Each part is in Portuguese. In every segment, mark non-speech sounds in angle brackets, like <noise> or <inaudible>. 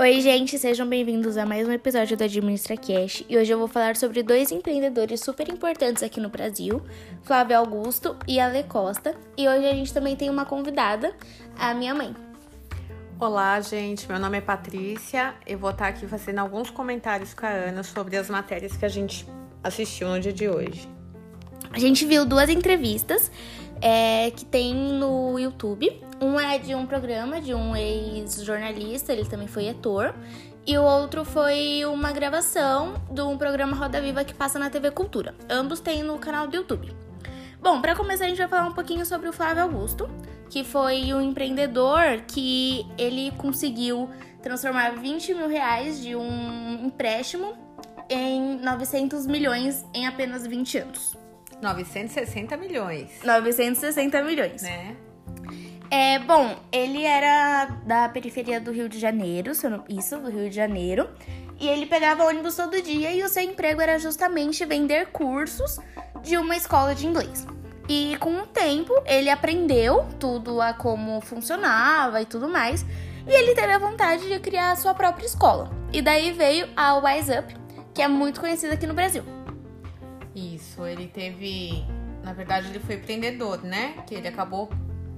Oi, gente, sejam bem-vindos a mais um episódio do Administra Cash. E hoje eu vou falar sobre dois empreendedores super importantes aqui no Brasil, Flávio Augusto e Ale Costa. E hoje a gente também tem uma convidada, a minha mãe. Olá, gente. Meu nome é Patrícia. Eu vou estar aqui fazendo alguns comentários com a Ana sobre as matérias que a gente assistiu no dia de hoje. A gente viu duas entrevistas é, que tem no YouTube. Um é de um programa de um ex-jornalista, ele também foi ator. E o outro foi uma gravação de um programa Roda Viva que passa na TV Cultura. Ambos tem no canal do YouTube. Bom, para começar a gente vai falar um pouquinho sobre o Flávio Augusto, que foi um empreendedor que ele conseguiu transformar 20 mil reais de um empréstimo em 900 milhões em apenas 20 anos. 960 milhões. 960 milhões. Né? É, bom, ele era da periferia do Rio de Janeiro, isso, do Rio de Janeiro. E ele pegava ônibus todo dia e o seu emprego era justamente vender cursos de uma escola de inglês. E com o tempo ele aprendeu tudo a como funcionava e tudo mais. E ele teve a vontade de criar a sua própria escola. E daí veio a Wise Up, que é muito conhecida aqui no Brasil. Isso, ele teve. Na verdade, ele foi empreendedor, né? Que ele acabou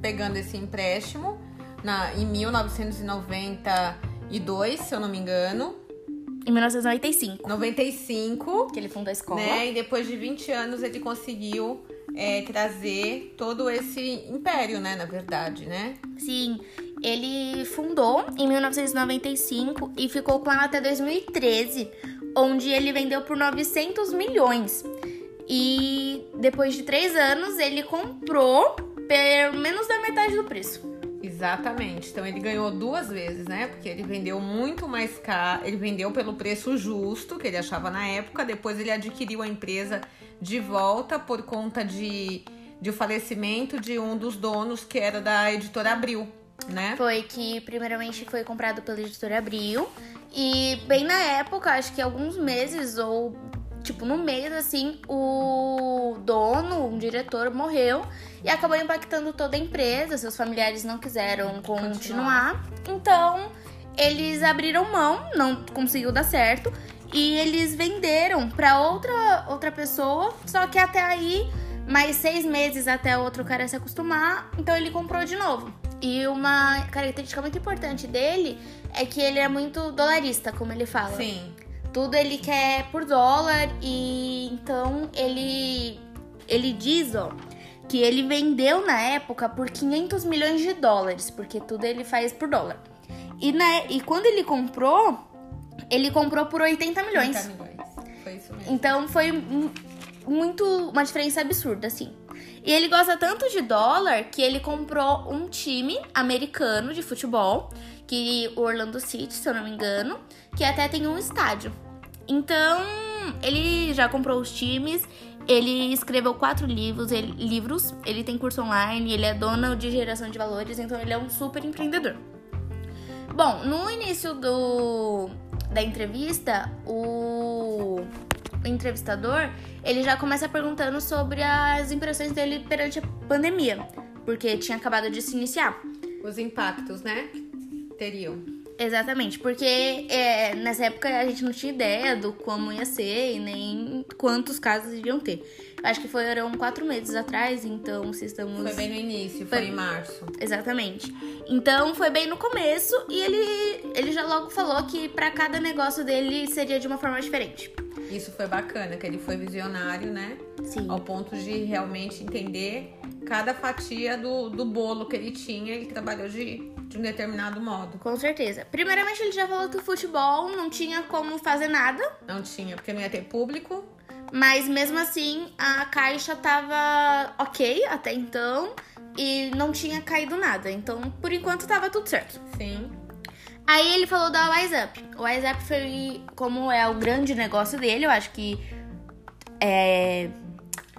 pegando esse empréstimo na, em 1992, se eu não me engano. Em 1995. 95. Que ele fundou a escola. Né? E depois de 20 anos ele conseguiu é, trazer todo esse império, né? Na verdade, né? Sim. Ele fundou em 1995 e ficou com ela até 2013, onde ele vendeu por 900 milhões. E depois de três anos, ele comprou por menos da metade do preço. Exatamente. Então ele ganhou duas vezes, né? Porque ele vendeu muito mais caro, ele vendeu pelo preço justo que ele achava na época, depois ele adquiriu a empresa de volta por conta de, de falecimento de um dos donos que era da editora Abril, né? Foi que primeiramente foi comprado pela editora Abril e bem na época, acho que alguns meses ou tipo no mês assim, o dono, um diretor morreu e acabou impactando toda a empresa. Seus familiares não quiseram continuar. continuar. Então, eles abriram mão, não conseguiu dar certo e eles venderam para outra outra pessoa, só que até aí mais seis meses até o outro cara se acostumar, então ele comprou de novo. E uma característica muito importante dele é que ele é muito dolarista, como ele fala. Sim. Tudo ele quer por dólar e então ele ele diz, ó, que ele vendeu na época por 500 milhões de dólares, porque tudo ele faz por dólar. E, na, e quando ele comprou, ele comprou por 80 milhões. 80 milhões. Foi isso mesmo. Então foi muito uma diferença absurda, assim. E ele gosta tanto de dólar que ele comprou um time americano de futebol, que o Orlando City, se eu não me engano, que até tem um estádio. Então, ele já comprou os times, ele escreveu quatro livros, ele, livros, ele tem curso online, ele é dono de geração de valores, então ele é um super empreendedor. Bom, no início do, da entrevista, o entrevistador, ele já começa perguntando sobre as impressões dele perante a pandemia, porque tinha acabado de se iniciar. Os impactos, né? Teriam. Exatamente, porque é, nessa época a gente não tinha ideia do como ia ser e nem quantos casos iriam ter. Acho que foram quatro meses atrás, então se estamos. Foi bem no início, foi, foi em março. Exatamente. Então foi bem no começo e ele, ele já logo falou que para cada negócio dele seria de uma forma diferente. Isso foi bacana, que ele foi visionário, né? Sim. Ao ponto de realmente entender cada fatia do, do bolo que ele tinha, ele trabalhou de de um determinado modo. Com certeza. Primeiramente, ele já falou que o futebol não tinha como fazer nada. Não tinha, porque não ia ter público. Mas mesmo assim, a caixa tava ok até então e não tinha caído nada. Então, por enquanto, tava tudo certo. Sim. Aí ele falou da WhatsApp. O WhatsApp foi como é o grande negócio dele, eu acho que é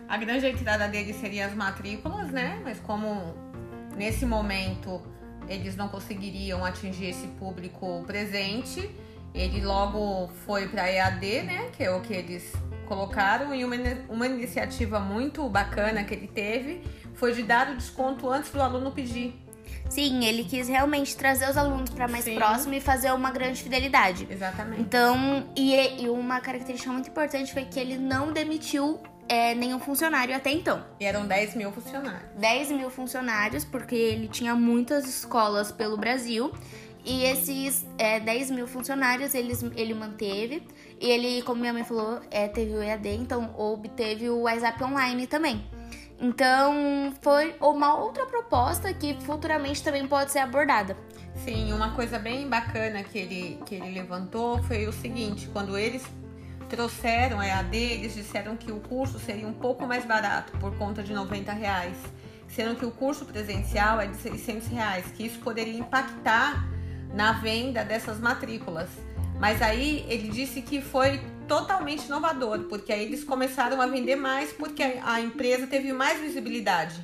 a grande entrada dele seria as matrículas, né? Mas como nesse momento eles não conseguiriam atingir esse público presente. Ele logo foi para EAD, né, que é o que eles colocaram, e uma, uma iniciativa muito bacana que ele teve foi de dar o desconto antes do aluno pedir. Sim, ele quis realmente trazer os alunos para mais Sim. próximo e fazer uma grande fidelidade. Exatamente. Então, e, e uma característica muito importante foi que ele não demitiu é, nenhum funcionário até então. E eram 10 mil funcionários. 10 mil funcionários, porque ele tinha muitas escolas pelo Brasil. E esses é, 10 mil funcionários eles, ele manteve. E ele, como minha mãe falou, é, teve o EAD, então obteve o WhatsApp online também. Então, foi uma outra proposta que futuramente também pode ser abordada. Sim, uma coisa bem bacana que ele, que ele levantou foi o seguinte: quando eles trouxeram a EAD, eles disseram que o curso seria um pouco mais barato, por conta de 90 reais, sendo que o curso presencial é de 600 reais, que isso poderia impactar na venda dessas matrículas. Mas aí ele disse que foi totalmente inovador, porque aí eles começaram a vender mais porque a a empresa teve mais visibilidade,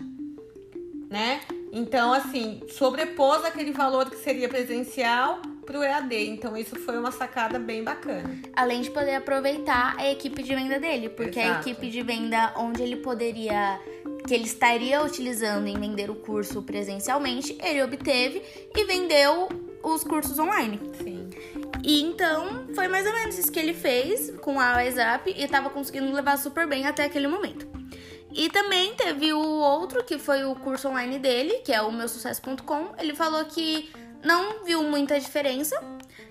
né? Então, assim, sobrepôs aquele valor que seria presencial pro EAD. Então, isso foi uma sacada bem bacana. Além de poder aproveitar a equipe de venda dele, porque a Exato. equipe de venda onde ele poderia, que ele estaria utilizando em vender o curso presencialmente, ele obteve e vendeu os cursos online. Sim. E então foi mais ou menos isso que ele fez com a WhatsApp e tava conseguindo levar super bem até aquele momento. E também teve o outro, que foi o curso online dele, que é o meusucesso.com. Ele falou que não viu muita diferença,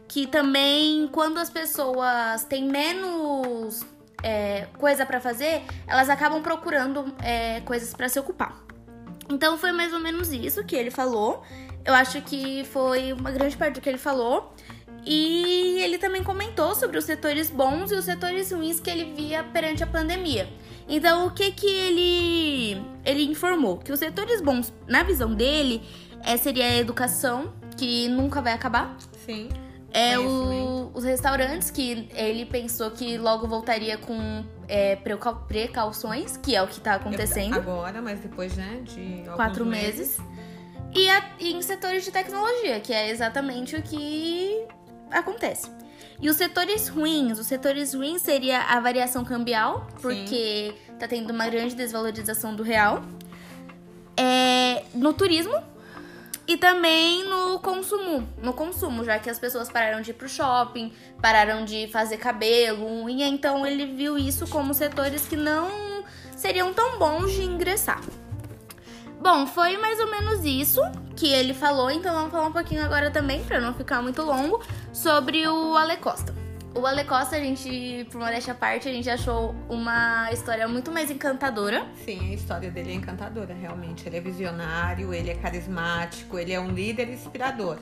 que também quando as pessoas têm menos é, coisa pra fazer, elas acabam procurando é, coisas pra se ocupar. Então foi mais ou menos isso que ele falou. Eu acho que foi uma grande parte do que ele falou. E ele também comentou sobre os setores bons e os setores ruins que ele via perante a pandemia. Então, o que que ele ele informou? Que os setores bons, na visão dele, é, seria a educação, que nunca vai acabar. Sim. É o- os restaurantes, que ele pensou que logo voltaria com é, precau- precauções, que é o que tá acontecendo. Agora, mas depois, né, de quatro meses. E, a- e em setores de tecnologia, que é exatamente o que acontece. E os setores ruins, os setores ruins seria a variação cambial, porque tá tendo uma grande desvalorização do real. É, no turismo e também no consumo, no consumo, já que as pessoas pararam de ir pro shopping, pararam de fazer cabelo, unha, então ele viu isso como setores que não seriam tão bons de ingressar. Bom, foi mais ou menos isso que ele falou, então vamos falar um pouquinho agora também, pra não ficar muito longo, sobre o Ale Costa. O Ale Costa, a gente, por modéstia à parte, a gente achou uma história muito mais encantadora. Sim, a história dele é encantadora, realmente. Ele é visionário, ele é carismático, ele é um líder inspirador.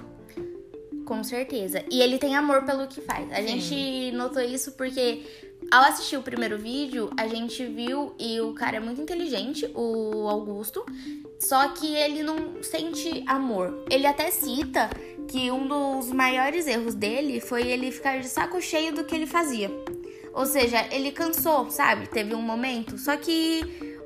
Com certeza. E ele tem amor pelo que faz. A Sim. gente notou isso porque ao assistir o primeiro vídeo, a gente viu e o cara é muito inteligente, o Augusto, só que ele não sente amor. Ele até cita que um dos maiores erros dele foi ele ficar de saco cheio do que ele fazia. Ou seja, ele cansou, sabe? Teve um momento. Só que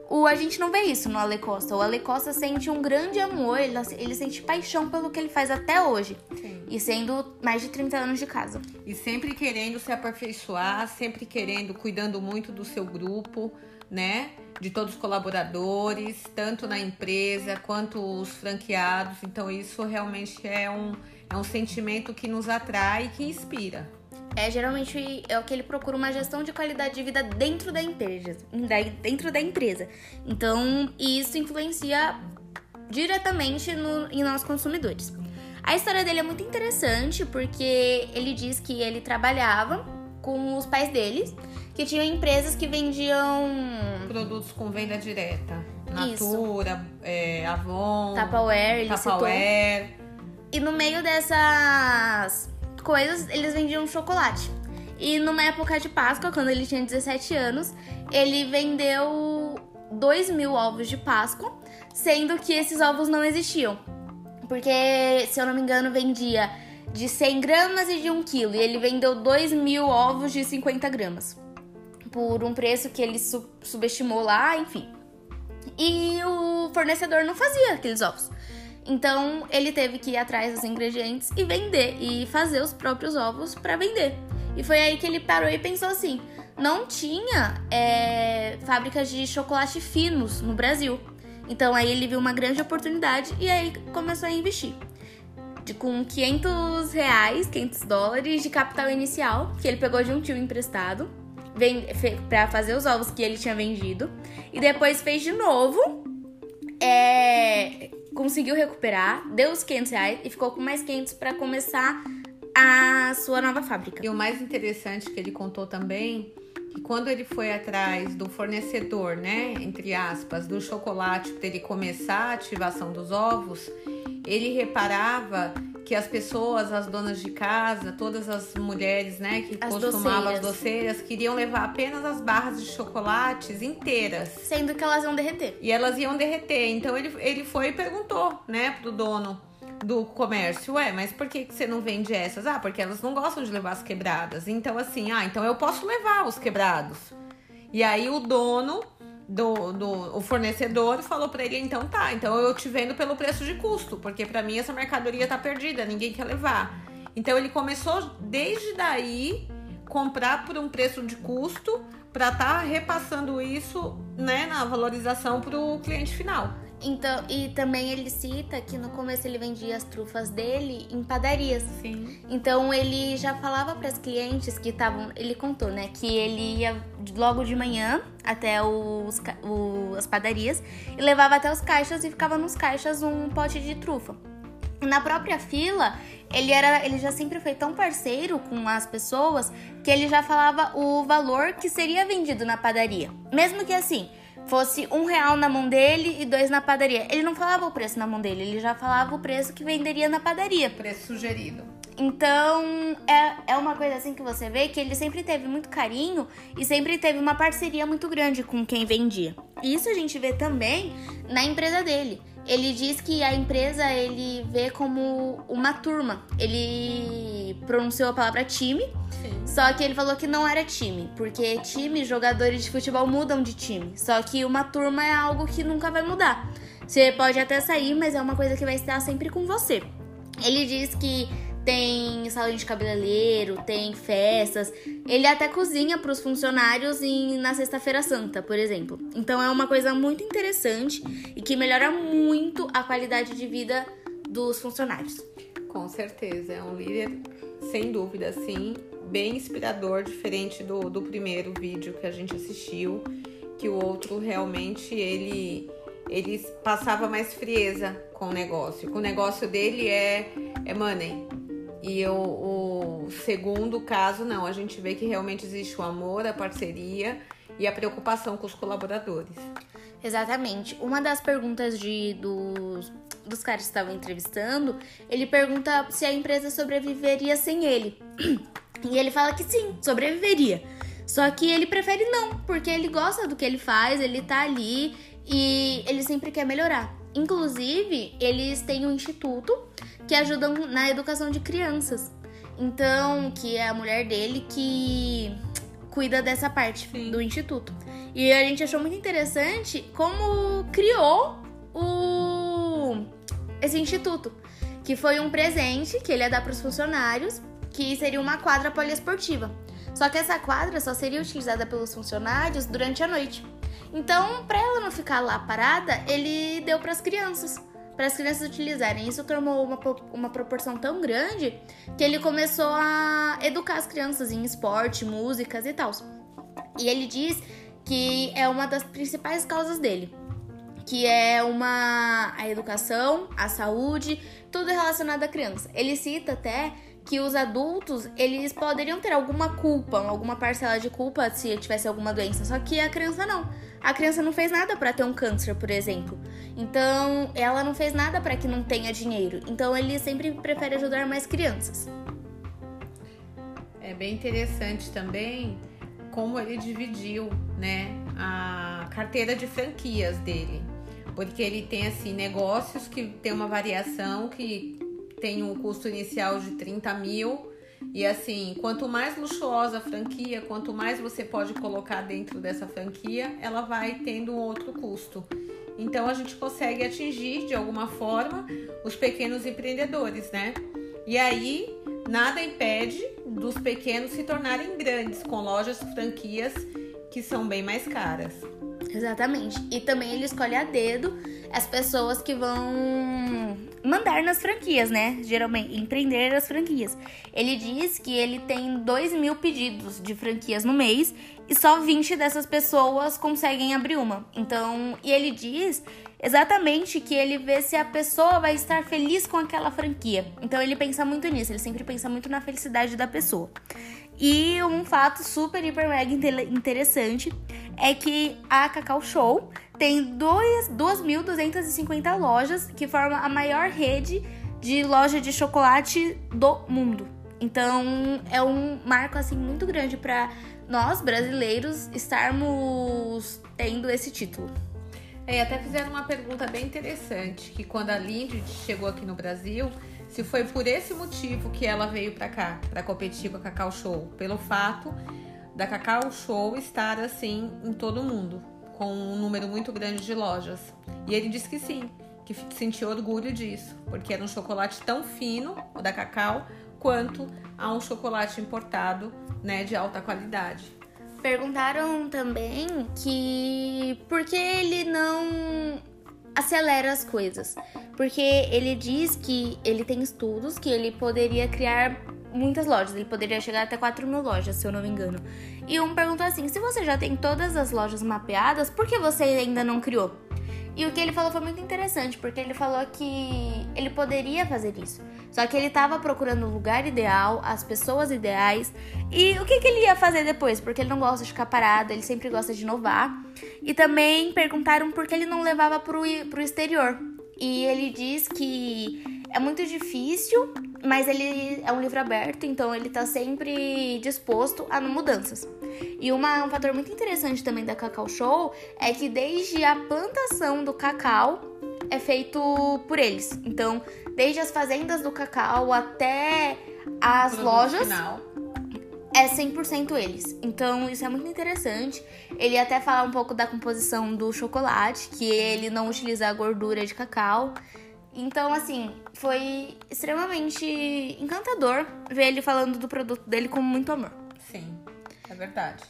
o, a gente não vê isso no Ale Costa. O Ale Costa sente um grande amor, ele, ele sente paixão pelo que ele faz até hoje. Sim. E sendo mais de 30 anos de casa. E sempre querendo se aperfeiçoar, sempre querendo, cuidando muito do seu grupo, né? De todos os colaboradores, tanto na empresa quanto os franqueados. Então, isso realmente é um, é um sentimento que nos atrai e que inspira. É, geralmente é o que ele procura uma gestão de qualidade de vida dentro da empresa. Dentro da empresa. Então, isso influencia diretamente no, em nós consumidores. A história dele é muito interessante porque ele diz que ele trabalhava com os pais deles, que tinham empresas que vendiam Produtos com venda direta. Natura, é, Avon, Tupperware. Tupperware. E no meio dessas coisas, eles vendiam chocolate. E numa época de Páscoa, quando ele tinha 17 anos, ele vendeu 2 mil ovos de Páscoa, sendo que esses ovos não existiam. Porque, se eu não me engano, vendia de 100 gramas e de 1 quilo. E ele vendeu 2 mil ovos de 50 gramas. Por um preço que ele su- subestimou lá, enfim. E o fornecedor não fazia aqueles ovos. Então ele teve que ir atrás dos ingredientes e vender e fazer os próprios ovos para vender. E foi aí que ele parou e pensou assim: não tinha é, fábricas de chocolate finos no Brasil. Então aí ele viu uma grande oportunidade e aí começou a investir. De, com 500 reais, 500 dólares de capital inicial, que ele pegou de um tio emprestado para fazer os ovos que ele tinha vendido. E depois fez de novo. É, conseguiu recuperar, deu os 500 reais e ficou com mais 500 para começar a sua nova fábrica. E o mais interessante que ele contou também que quando ele foi atrás do fornecedor, né, entre aspas, do chocolate para ele começar a ativação dos ovos, ele reparava que as pessoas, as donas de casa, todas as mulheres, né, que as costumavam doceiras. as doceiras, queriam levar apenas as barras de chocolates inteiras. Sendo que elas iam derreter. E elas iam derreter. Então ele, ele foi e perguntou, né, pro dono do comércio, ué, mas por que, que você não vende essas? Ah, porque elas não gostam de levar as quebradas. Então, assim, ah, então eu posso levar os quebrados. E aí o dono do, do o fornecedor falou para ele, então tá, então eu te vendo pelo preço de custo, porque para mim essa mercadoria tá perdida, ninguém quer levar. Então ele começou desde daí comprar por um preço de custo para estar tá repassando isso, né, na valorização para o cliente final. Então, e também ele cita que no começo ele vendia as trufas dele em padarias. Sim. Então ele já falava para as clientes que estavam, ele contou, né, que ele ia logo de manhã até os, o, as padarias e levava até os caixas e ficava nos caixas um pote de trufa. Na própria fila, ele era, ele já sempre foi tão parceiro com as pessoas que ele já falava o valor que seria vendido na padaria. Mesmo que assim, fosse um real na mão dele e dois na padaria. Ele não falava o preço na mão dele, ele já falava o preço que venderia na padaria. Preço sugerido. Então, é, é uma coisa assim que você vê que ele sempre teve muito carinho e sempre teve uma parceria muito grande com quem vendia. Isso a gente vê também na empresa dele. Ele diz que a empresa ele vê como uma turma. Ele pronunciou a palavra time, Sim. só que ele falou que não era time, porque time, jogadores de futebol mudam de time. Só que uma turma é algo que nunca vai mudar. Você pode até sair, mas é uma coisa que vai estar sempre com você. Ele diz que tem salão de cabeleireiro, tem festas. Ele até cozinha para os funcionários em, na Sexta-feira Santa, por exemplo. Então é uma coisa muito interessante e que melhora muito a qualidade de vida dos funcionários. Com certeza, é um líder, sem dúvida, sim, bem inspirador, diferente do, do primeiro vídeo que a gente assistiu, que o outro realmente ele ele passava mais frieza com o negócio. O negócio dele é, é money, e o, o, segundo caso, não, a gente vê que realmente existe o amor, a parceria e a preocupação com os colaboradores. Exatamente. Uma das perguntas de, dos, dos caras que estavam entrevistando, ele pergunta se a empresa sobreviveria sem ele. <clears throat> E ele fala que sim, sobreviveria. Só que ele prefere não, porque ele gosta do que ele faz, ele tá ali e ele sempre quer melhorar. Inclusive, eles têm um instituto que ajudam na educação de crianças. Então, que é a mulher dele que cuida dessa parte Sim. do instituto. E a gente achou muito interessante como criou o esse instituto, que foi um presente que ele ia dar para os funcionários, que seria uma quadra poliesportiva. Só que essa quadra só seria utilizada pelos funcionários durante a noite. Então, para ela não ficar lá parada, ele deu para as crianças para as crianças utilizarem. Isso tomou uma, uma proporção tão grande que ele começou a educar as crianças em esporte, músicas e tal. E ele diz que é uma das principais causas dele, que é uma a educação, a saúde, tudo relacionado à criança. Ele cita até que os adultos, eles poderiam ter alguma culpa, alguma parcela de culpa se tivesse alguma doença, só que a criança não. A criança não fez nada para ter um câncer, por exemplo. Então, ela não fez nada para que não tenha dinheiro. Então, ele sempre prefere ajudar mais crianças. É bem interessante também como ele dividiu, né, a carteira de franquias dele. Porque ele tem assim negócios que tem uma variação que tem um custo inicial de 30 mil. E assim, quanto mais luxuosa a franquia, quanto mais você pode colocar dentro dessa franquia, ela vai tendo um outro custo. Então a gente consegue atingir de alguma forma os pequenos empreendedores, né? E aí nada impede dos pequenos se tornarem grandes com lojas, franquias que são bem mais caras. Exatamente. E também ele escolhe a dedo as pessoas que vão mandar nas franquias, né? Geralmente, empreender nas franquias. Ele diz que ele tem 2 mil pedidos de franquias no mês e só 20 dessas pessoas conseguem abrir uma. Então, e ele diz exatamente que ele vê se a pessoa vai estar feliz com aquela franquia. Então, ele pensa muito nisso, ele sempre pensa muito na felicidade da pessoa. E um fato super, hiper, mega interessante é que a Cacau Show tem 2.250 lojas, que forma a maior rede de loja de chocolate do mundo. Então é um marco assim muito grande para nós brasileiros estarmos tendo esse título. É, até fizeram uma pergunta bem interessante, que quando a Lindy chegou aqui no Brasil, se foi por esse motivo que ela veio para cá, para competir com a Cacau Show, pelo fato da Cacau Show estar assim em todo o mundo, com um número muito grande de lojas. E ele disse que sim, que sentiu orgulho disso, porque era um chocolate tão fino, o da Cacau, quanto a um chocolate importado, né, de alta qualidade. Perguntaram também que por que ele não acelera as coisas. Porque ele diz que ele tem estudos que ele poderia criar muitas lojas. Ele poderia chegar até 4 mil lojas, se eu não me engano. E um perguntou assim: se você já tem todas as lojas mapeadas, por que você ainda não criou? E o que ele falou foi muito interessante, porque ele falou que ele poderia fazer isso. Só que ele estava procurando o lugar ideal, as pessoas ideais. E o que, que ele ia fazer depois? Porque ele não gosta de ficar parado, ele sempre gosta de inovar. E também perguntaram por que ele não levava para o exterior. E ele diz que é muito difícil, mas ele é um livro aberto, então ele tá sempre disposto a mudanças. E uma, um fator muito interessante também da Cacau Show é que desde a plantação do cacau é feito por eles. Então, desde as fazendas do cacau até as lojas. Final é 100% eles. Então isso é muito interessante. Ele até fala um pouco da composição do chocolate, que ele não utiliza a gordura de cacau. Então, assim, foi extremamente encantador ver ele falando do produto dele com muito amor. Sim, é verdade.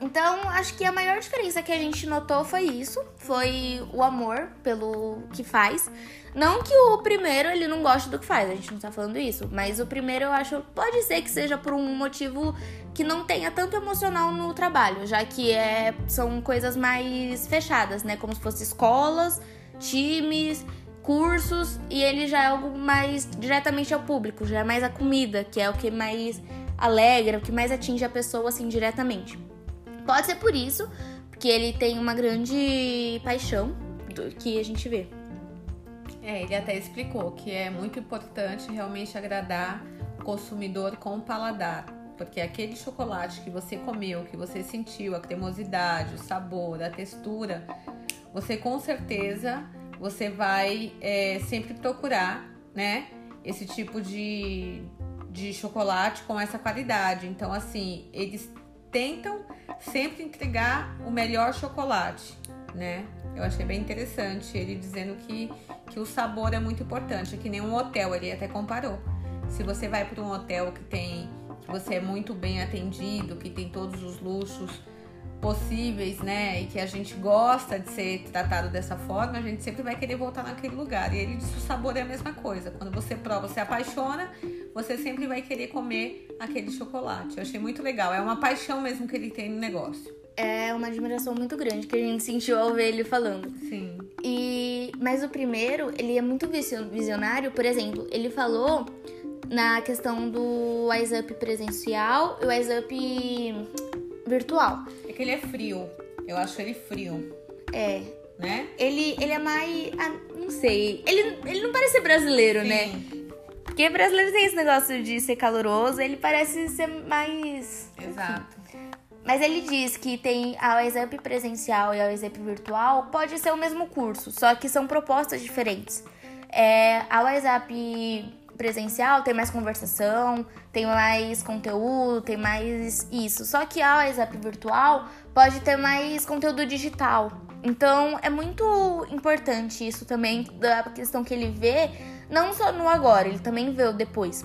Então, acho que a maior diferença que a gente notou foi isso, foi o amor pelo que faz. Não que o primeiro ele não goste do que faz, a gente não tá falando isso, mas o primeiro eu acho pode ser que seja por um motivo que não tenha tanto emocional no trabalho, já que é são coisas mais fechadas, né, como se fossem escolas, times, cursos e ele já é algo mais diretamente ao público, já é mais a comida, que é o que mais alegra, o que mais atinge a pessoa assim diretamente. Pode ser por isso, porque ele tem uma grande paixão do que a gente vê. É, ele até explicou que é muito importante realmente agradar o consumidor com o paladar. Porque aquele chocolate que você comeu, que você sentiu, a cremosidade, o sabor, a textura, você com certeza você vai é, sempre procurar, né? Esse tipo de, de chocolate com essa qualidade. Então, assim, eles tentam sempre entregar o melhor chocolate, né? Eu achei bem interessante ele dizendo que, que o sabor é muito importante, que nem um hotel, ele até comparou. Se você vai para um hotel que tem que você é muito bem atendido, que tem todos os luxos possíveis, né? E que a gente gosta de ser tratado dessa forma, a gente sempre vai querer voltar naquele lugar. E ele disse: o sabor é a mesma coisa. Quando você prova, você apaixona, você sempre vai querer comer aquele chocolate. Eu achei muito legal. É uma paixão mesmo que ele tem no negócio. É uma admiração muito grande que a gente sentiu ao ver ele falando. Sim. E mas o primeiro, ele é muito visionário, por exemplo, ele falou na questão do Wise Up presencial e o Wise Up virtual. É que ele é frio. Eu acho ele frio. É. Né? Ele, ele é mais. Ah, não sei. Ele, ele não parece ser brasileiro, Sim. né? Porque brasileiro tem esse negócio de ser caloroso, ele parece ser mais. Exato. Mas ele diz que tem a exame presencial e a exame virtual pode ser o mesmo curso, só que são propostas diferentes. É, a WhatsApp presencial tem mais conversação, tem mais conteúdo, tem mais isso. Só que a WhatsApp virtual pode ter mais conteúdo digital. Então é muito importante isso também, da questão que ele vê, não só no agora, ele também vê o depois.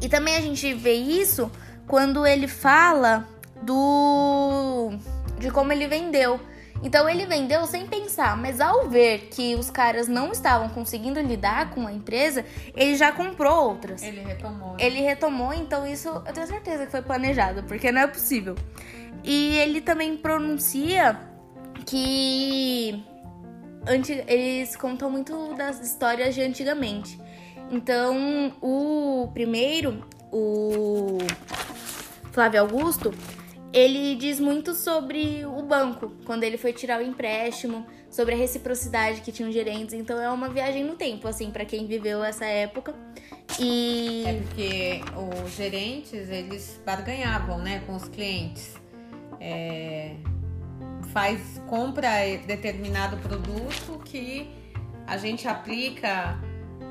E também a gente vê isso quando ele fala do de como ele vendeu. Então ele vendeu sem pensar, mas ao ver que os caras não estavam conseguindo lidar com a empresa, ele já comprou outras. Ele retomou. Né? Ele retomou, então isso eu tenho certeza que foi planejado, porque não é possível. E ele também pronuncia que eles contam muito das histórias de antigamente. Então, o primeiro, o Flávio Augusto, ele diz muito sobre o banco, quando ele foi tirar o empréstimo, sobre a reciprocidade que tinham gerentes. Então é uma viagem no tempo, assim, para quem viveu essa época. E é porque os gerentes, eles barganhavam, né, com os clientes. É... faz compra determinado produto que a gente aplica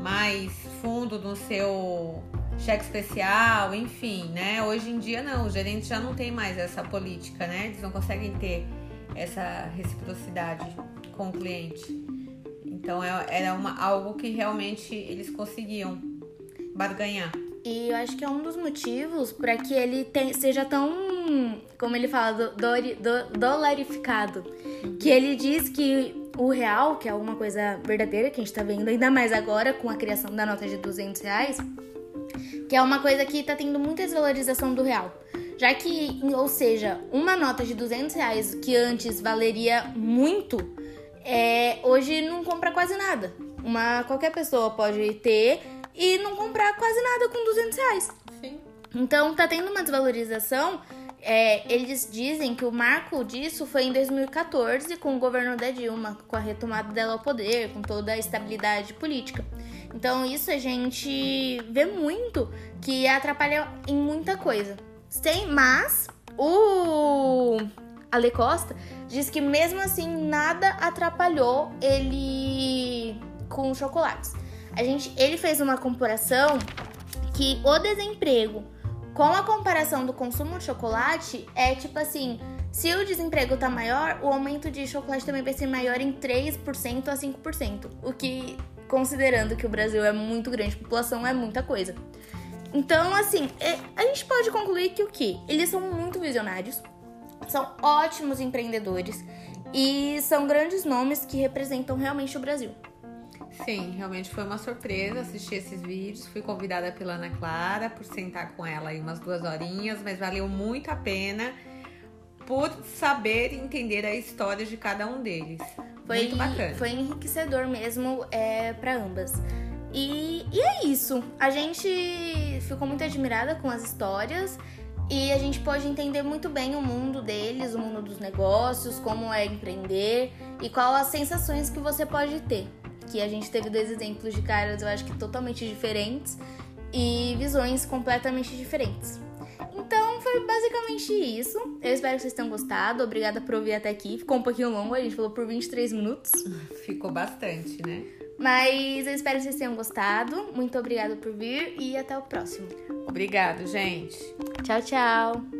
mais fundo no seu cheque especial, enfim, né? Hoje em dia não, os gerentes já não tem mais essa política, né? Eles não conseguem ter essa reciprocidade com o cliente. Então é, era uma, algo que realmente eles conseguiam barganhar. E eu acho que é um dos motivos para que ele tem, seja tão, como ele fala, do, do, dolarificado. Uhum. Que ele diz que o real, que é alguma coisa verdadeira que a gente tá vendo, ainda mais agora com a criação da nota de 200 reais, que é uma coisa que tá tendo muita desvalorização do real. Já que, ou seja, uma nota de 200 reais que antes valeria muito, é, hoje não compra quase nada. Uma, qualquer pessoa pode ter e não comprar quase nada com 200 reais. Sim. Então tá tendo uma desvalorização é, eles dizem que o marco disso foi em 2014, com o governo da Dilma, com a retomada dela ao poder, com toda a estabilidade política. Então, isso a gente vê muito que atrapalha em muita coisa. Sem, mas o Ale Costa diz que mesmo assim nada atrapalhou ele com chocolates. A gente, ele fez uma comparação que o desemprego com a comparação do consumo de chocolate, é tipo assim: se o desemprego tá maior, o aumento de chocolate também vai ser maior em 3% a 5%. O que, considerando que o Brasil é muito grande, população é muita coisa. Então, assim, é, a gente pode concluir que o quê? Eles são muito visionários, são ótimos empreendedores e são grandes nomes que representam realmente o Brasil. Sim, realmente foi uma surpresa assistir esses vídeos. Fui convidada pela Ana Clara por sentar com ela aí umas duas horinhas, mas valeu muito a pena por saber e entender a história de cada um deles. Foi, muito bacana. Foi enriquecedor mesmo é, para ambas. E, e é isso. A gente ficou muito admirada com as histórias e a gente pode entender muito bem o mundo deles, o mundo dos negócios, como é empreender e qual as sensações que você pode ter que a gente teve dois exemplos de caras, eu acho que totalmente diferentes e visões completamente diferentes. Foi basicamente isso. Eu espero que vocês tenham gostado. Obrigada por ouvir até aqui. Ficou um pouquinho longo, a gente falou por 23 minutos. <laughs> Ficou bastante, né? Mas eu espero que vocês tenham gostado. Muito obrigada por vir e até o próximo. Obrigado, gente. Tchau, tchau.